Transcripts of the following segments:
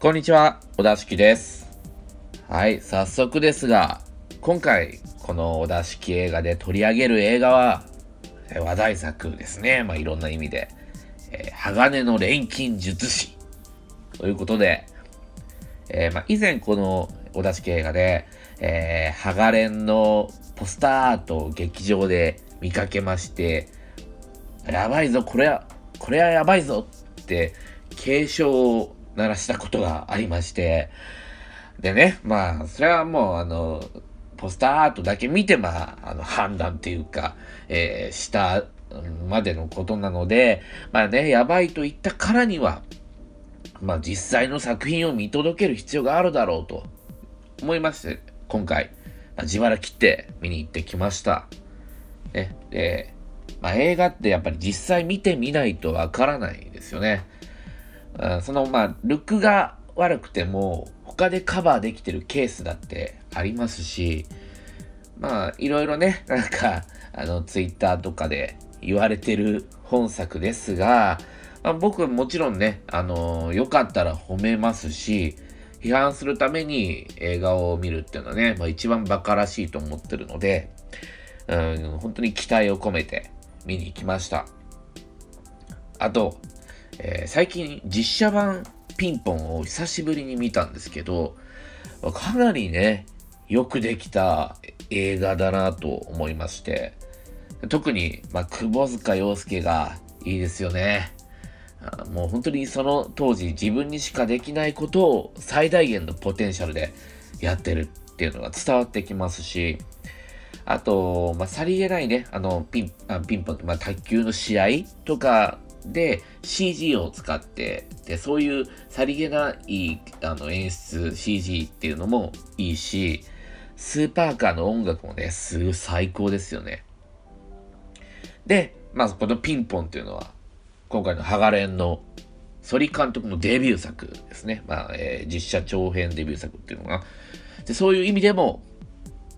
こんにちは、小田敷です。はい、早速ですが、今回、この小田敷映画で取り上げる映画は、話題作ですね。まあ、いろんな意味で。えー、鋼の錬金術師。ということで、えー、まあ、以前この小田敷映画で、えー、ハガレンのポスターアートを劇場で見かけまして、やばいぞ、これは、これはやばいぞって警鐘を鳴らしたことがありまして、でね、まあ、それはもう、あの、ポスターアートだけ見て、まあ、あの、判断っていうか、えー、したまでのことなので、まあね、やばいと言ったからには、まあ、実際の作品を見届ける必要があるだろうと思いまして、今回、まあ、自腹切って見に行ってきました。ね、で、まあ、映画ってやっぱり実際見てみないとわからないですよね。その、まあ、ルックが悪くても、他でカバーできてるケースだってありますし、まあ、いろいろね、なんか、あの、ツイッターとかで言われてる本作ですが、まあ、僕もちろんね、あのー、よかったら褒めますし、批判するために映画を見るっていうのはね、まあ、一番馬鹿らしいと思ってるので、うん、本当に期待を込めて見に行きました。あと、えー、最近実写版ピンポンを久しぶりに見たんですけど、かなりね、よくできた映画だなと思いまして、特に、まあ、窪塚洋介がいいですよね。もう本当にその当時自分にしかできないことを最大限のポテンシャルでやってるっていうのが伝わってきますし、あと、まあ、さりげないね、あの、ピン、あピンポン、まあ、卓球の試合とかで CG を使って、で、そういうさりげないあの演出 CG っていうのもいいし、スーパーカーの音楽もね、すごい最高ですよね。で、まずこのピンポンっていうのは、今回のハガレンのソリ監督のデビュー作ですね。まあ、えー、実写長編デビュー作っていうのが。で、そういう意味でも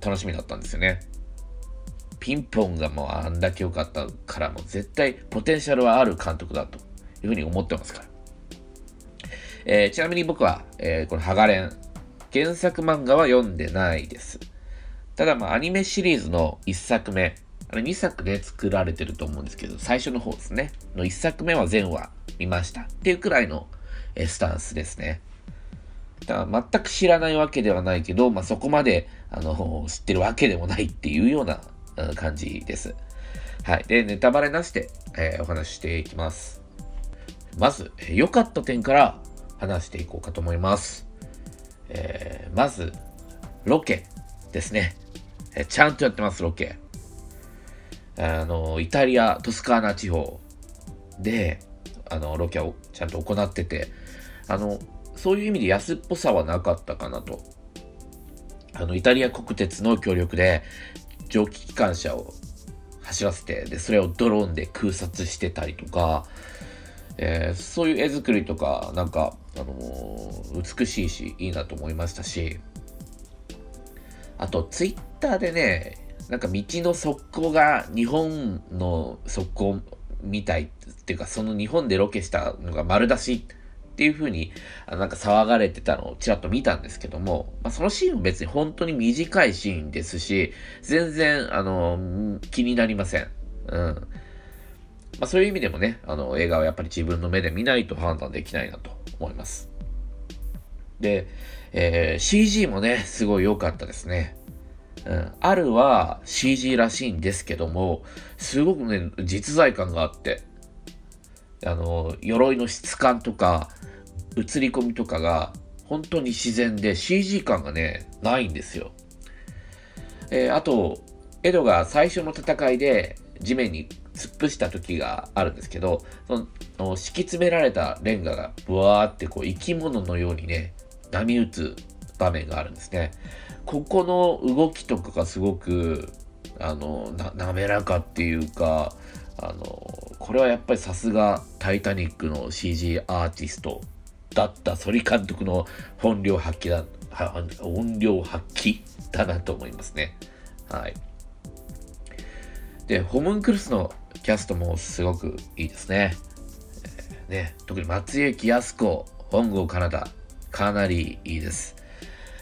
楽しみだったんですよね。ピンポンがもうあんだけ良かったからもう絶対ポテンシャルはある監督だというふうに思ってますから。えー、ちなみに僕は、えー、このハガレン、原作漫画は読んでないです。ただまあアニメシリーズの1作目、あれ2作で作られてると思うんですけど、最初の方ですね。の1作目は全話見ましたっていうくらいの、えスタンスですね。だ全く知らないわけではないけど、まあ、そこまであの知ってるわけでもないっていうような感じです。はい。で、ネタバレなしで、えー、お話ししていきます。まず、良、かった点から話していこうかと思います。えー、まず、ロケですね。えー、ちゃんとやってます、ロケ。あの、イタリア、トスカーナ地方で、あの、ロケをちゃんと行ってて、あの、そういう意味で安っぽさはなかったかなと。あの、イタリア国鉄の協力で、蒸気機関車を走らせて、で、それをドローンで空撮してたりとか、えー、そういう絵作りとか、なんか、あのー、美しいし、いいなと思いましたし、あと、ツイッターでね、なんか道の側溝が日本の側溝みたいっていうか、その日本でロケしたのが丸出しっていう風に、あなんか騒がれてたのをちらっと見たんですけども、まあ、そのシーンも別に本当に短いシーンですし、全然、あの、気になりません。うん。まあ、そういう意味でもね、あの、映画はやっぱり自分の目で見ないと判断できないなと思います。で、えー、CG もね、すごい良かったですね。うん、あるは CG らしいんですけども、すごくね、実在感があって、あの、鎧の質感とか、映り込みとかが、本当に自然で CG 感がね、ないんですよ。えー、あと、エドが最初の戦いで地面に突っ伏した時があるんですけど、その敷き詰められたレンガがブワーってこう生き物のようにね、波打つ場面があるんですね。ここの動きとかがすごく、あの、滑らかっていうか、あの、これはやっぱりさすがタイタニックの CG アーティストだった反監督の本領発揮だ、音量発揮だなと思いますね。はい。で、ホムンクルスのキャストもすごくいいですね。えー、ね特に松雪靖子、本郷カナダ、かなりいいです。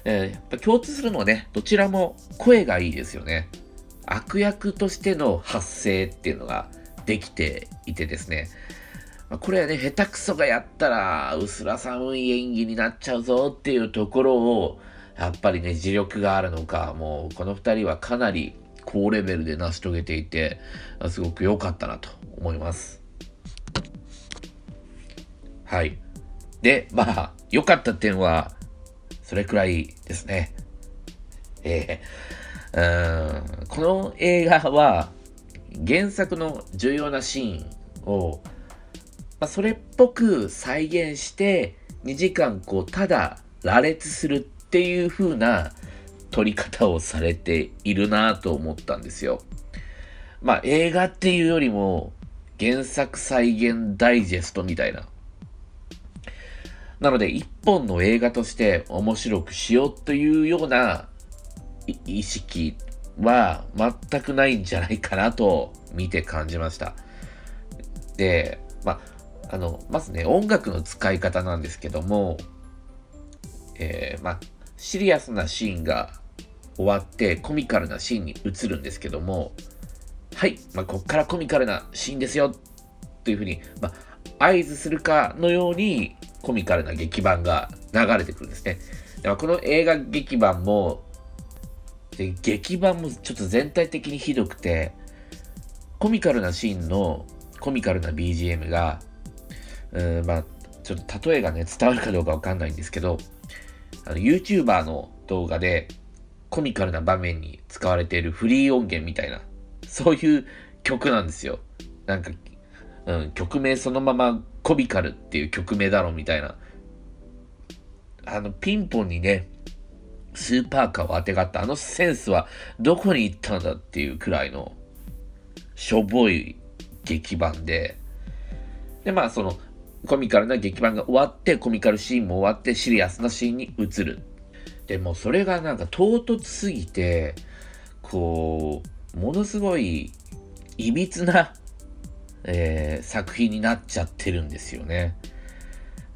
えー、やっぱ共通するのはね、どちらも声がいいですよね。悪役としての発声っていうのができていてですね、これはね、下手くそがやったら、薄ら寒い演技になっちゃうぞっていうところを、やっぱりね、磁力があるのか、もうこの二人はかなり高レベルで成し遂げていて、すごく良かったなと思います。はい。で、まあ、良かった点は、それくらいですね。えー、うん、この映画は、原作の重要なシーンを、まあ、それっぽく再現して、2時間こう、ただ羅列するっていう風な撮り方をされているなと思ったんですよ。まあ映画っていうよりも原作再現ダイジェストみたいな。なので一本の映画として面白くしようというような意識は全くないんじゃないかなと見て感じました。で、まあ、あの、まずね、音楽の使い方なんですけども、えー、まあ、シリアスなシーンが終わってコミカルなシーンに移るんですけども、はい、まあ、こっからコミカルなシーンですよというふうに、まあ、合図するかのようにコミカルな劇版が流れてくるんですね。でこの映画劇版もで、劇版もちょっと全体的にひどくて、コミカルなシーンのコミカルな BGM が、うん、まあ、ちょっと例えがね、伝わるかどうかわかんないんですけど、あの、YouTuber の動画でコミカルな場面に使われているフリー音源みたいな、そういう曲なんですよ。なんか、うん、曲名そのままコミカルっていう曲名だろみたいな。あの、ピンポンにね、スーパーカーを当てがったあのセンスはどこに行ったんだっていうくらいのしょぼい劇版で、で、まあそのコミカルな劇版が終わって、コミカルシーンも終わって、シリアスなシーンに移る。でもそれがなんか唐突すぎて、こう、ものすごい、いびつな、えー、作品になっちゃってるんですよね。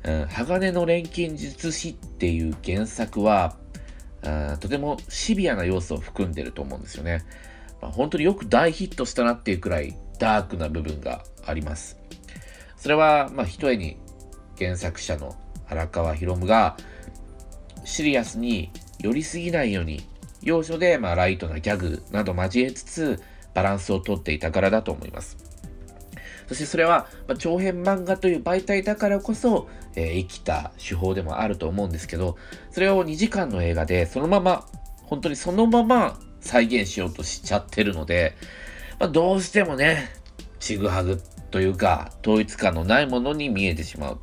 うん、鋼の錬金術師っていう原作は、あとてもシビアな要素を含んでると思うんですよね。まあ、本当によく大ヒットしたなっていうくらいダークな部分があります。それは、まあ、ひとえに原作者の荒川博夢がシリアスに寄りすぎないように要所で、まあ、ライトなギャグなど交えつつバランスをとっていたからだと思います。そしてそれは、ま、長編漫画という媒体だからこそ、えー、生きた手法でもあると思うんですけど、それを2時間の映画でそのまま、本当にそのまま再現しようとしちゃってるので、まあ、どうしてもね、ちぐはぐというか、統一感のないものに見えてしまう。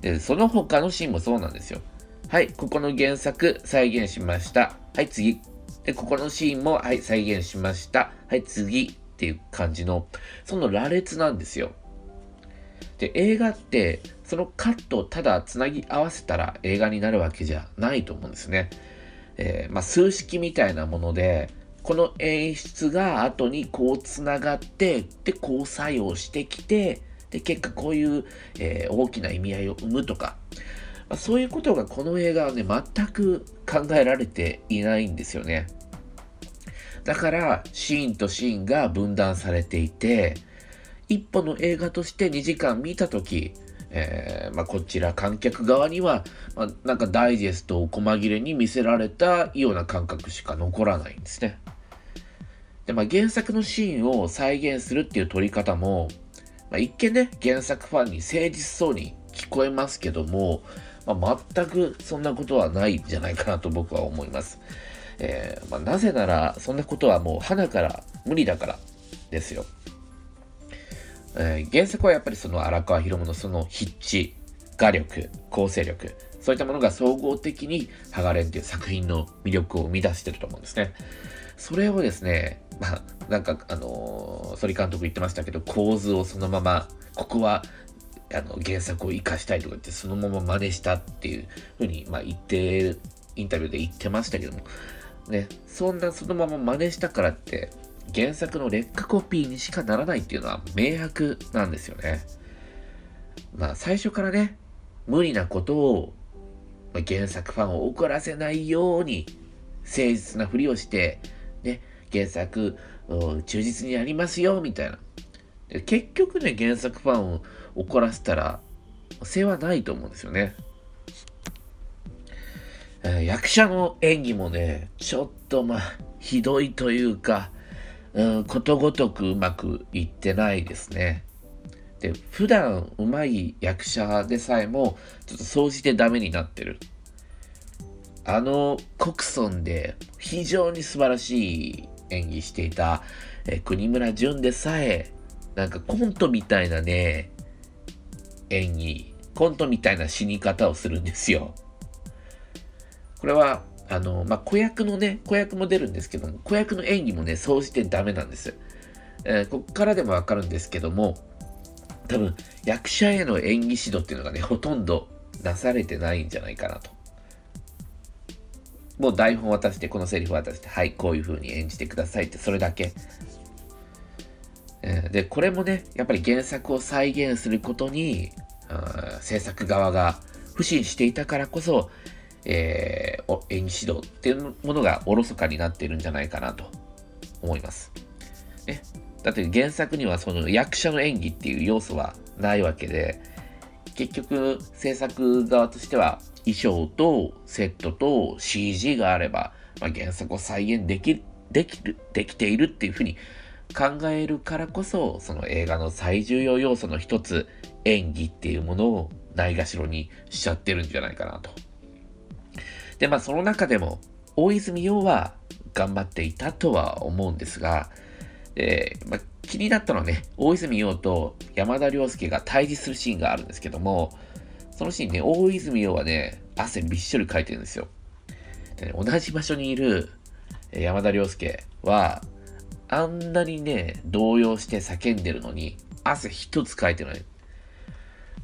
で、その他のシーンもそうなんですよ。はい、ここの原作再現しました。はい、次。で、ここのシーンも、はい、再現しました。はい、次。っていう感じの、その羅列なんですよ。で、映画って、そのカットをただつなぎ合わせたら映画になるわけじゃないと思うんですね。えー、まあ、数式みたいなもので、この演出が後にこうつながって、で、こう作用してきて、で、結果こういう、えー、大きな意味合いを生むとか、まあ、そういうことがこの映画はね、全く考えられていないんですよね。だから、シーンとシーンが分断されていて、一本の映画として2時間見たとき、えー、まあ、こちら観客側には、まあ、なんかダイジェストを細切れに見せられたような感覚しか残らないんですね。で、まあ、原作のシーンを再現するっていう撮り方も、まあ、一見ね、原作ファンに誠実そうに聞こえますけども、まあ、全くそんなことはないんじゃないかなと僕は思います。えー、まあ、なぜなら、そんなことはもう花から無理だからですよ。えー、原作はやっぱりその荒川博夢のその筆致、画力、構成力、そういったものが総合的にハガレンという作品の魅力を生み出してると思うんですね。それをですね、まあ、なんか、あのー、反監督言ってましたけど、構図をそのまま、ここは、あの、原作を活かしたいとか言って、そのまま真似したっていうふうに、まあ、言って、インタビューで言ってましたけども、ね、そんなそのまま真似したからって、原作の劣化コピーにしかならないっていうのは明白なんですよね。まあ最初からね、無理なことをまあ、原作ファンを怒らせないように、誠実なふりをして、ね、原作、忠実にやりますよ、みたいな。結局ね、原作ファンを怒らせたら、世話ないと思うんですよね。役者の演技もね、ちょっとまあ、ひどいというか、うん、ことごとくうまくいってないですね。で、普段うまい役者でさえも、ちょっと総じてダメになってる。あの、コクソンで非常に素晴らしい演技していた、えー、国村淳でさえ、なんかコントみたいなね、演技、コントみたいな死に方をするんですよ。これは、あの、まあ、子役のね、子役も出るんですけども、子役の演技もね、総じてダメなんです。えー、こっからでもわかるんですけども、多分、役者への演技指導っていうのがね、ほとんどなされてないんじゃないかなと。もう台本渡して、このセリフ渡して、はい、こういう風に演じてくださいって、それだけ。で、これもね、やっぱり原作を再現することに、制作側が不信していたからこそ、えー、演技指導っていうものがおろそかになっているんじゃないかなと思います。ね、だって原作にはその役者の演技っていう要素はないわけで、結局制作側としては衣装とセットと CG があれば、まあ、原作を再現できできる、できているっていうふうに考えるからこそ、その映画の最重要要素の一つ、演技っていうものをないがしろにしちゃってるんじゃないかなと。で、まあその中でも、大泉洋は頑張っていたとは思うんですが、えー、まあ、気になったのはね、大泉洋と山田涼介が対峙するシーンがあるんですけども、そのシーンね、大泉洋はね、汗びっしょりかいてるんですよ。でね、同じ場所にいる山田涼介は、あんなにね、動揺して叫んでるのに、汗一つかいてない。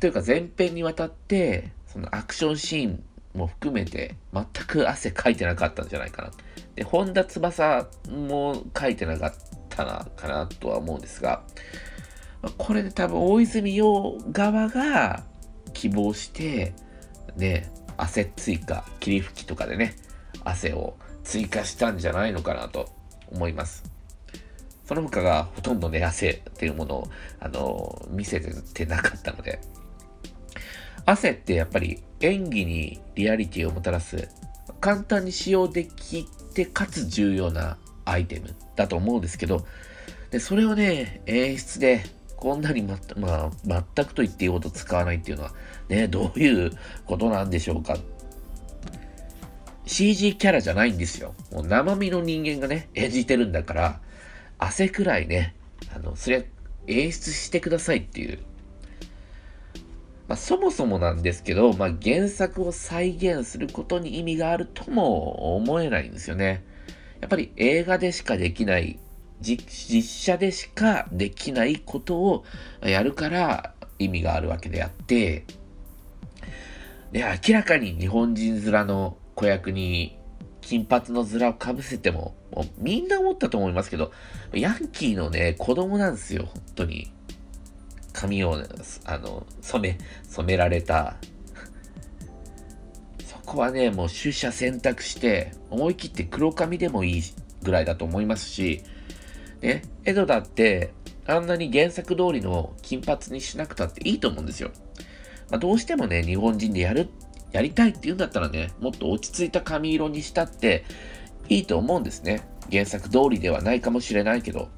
というか前編にわたって、そのアクションシーンも含めて全く汗かいてなかったんじゃないかな。で、本田翼もかいてなかったな、かなとは思うんですが、これで多分大泉洋側が希望して、ね、汗追加、霧吹きとかでね、汗を追加したんじゃないのかなと思います。その他がほとんどね、汗っていうものを、あの、見せてなかったので、汗ってやっぱり演技にリアリティをもたらす簡単に使用できてかつ重要なアイテムだと思うんですけどでそれをね演出でこんなにま、まあ、全くと言っていいほど使わないっていうのはねどういうことなんでしょうか。CG キャラじゃないんですよ。もう生身の人間がね演じてるんだから汗くらいねあのそれ演出してくださいっていう。まあ、そもそもなんですけど、まあ、原作を再現することに意味があるとも思えないんですよね。やっぱり映画でしかできない、実写でしかできないことをやるから意味があるわけであって、で、明らかに日本人面の子役に金髪の面をかぶせても、もうみんな思ったと思いますけど、ヤンキーのね、子供なんですよ、本当に。髪を、あの、染め、染められた。そこはね、もう取捨選択して、思い切って黒髪でもいいぐらいだと思いますし、ね、エドだって、あんなに原作通りの金髪にしなくたっていいと思うんですよ。まあ、どうしてもね、日本人でやる、やりたいって言うんだったらね、もっと落ち着いた髪色にしたっていいと思うんですね。原作通りではないかもしれないけど。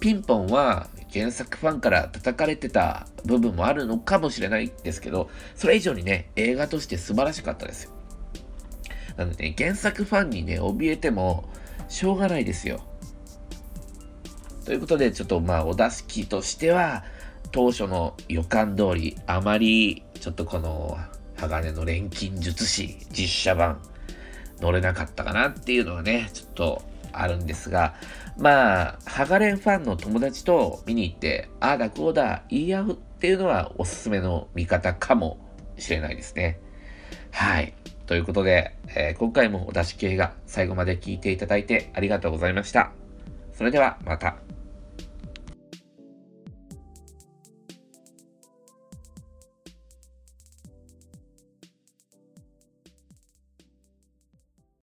ピンポンは原作ファンから叩かれてた部分もあるのかもしれないですけど、それ以上にね、映画として素晴らしかったですよ。なのでね、原作ファンにね、怯えてもしょうがないですよ。ということで、ちょっとまあ、お出し機としては、当初の予感通り、あまり、ちょっとこの、鋼の錬金術師実写版、乗れなかったかなっていうのはね、ちょっとあるんですが、まあ、ハガレンファンの友達と見に行って、ああだこうだ言い合うっていうのはおすすめの見方かもしれないですね。はい。ということで、えー、今回もお出し系が最後まで聞いていただいてありがとうございました。それではまた。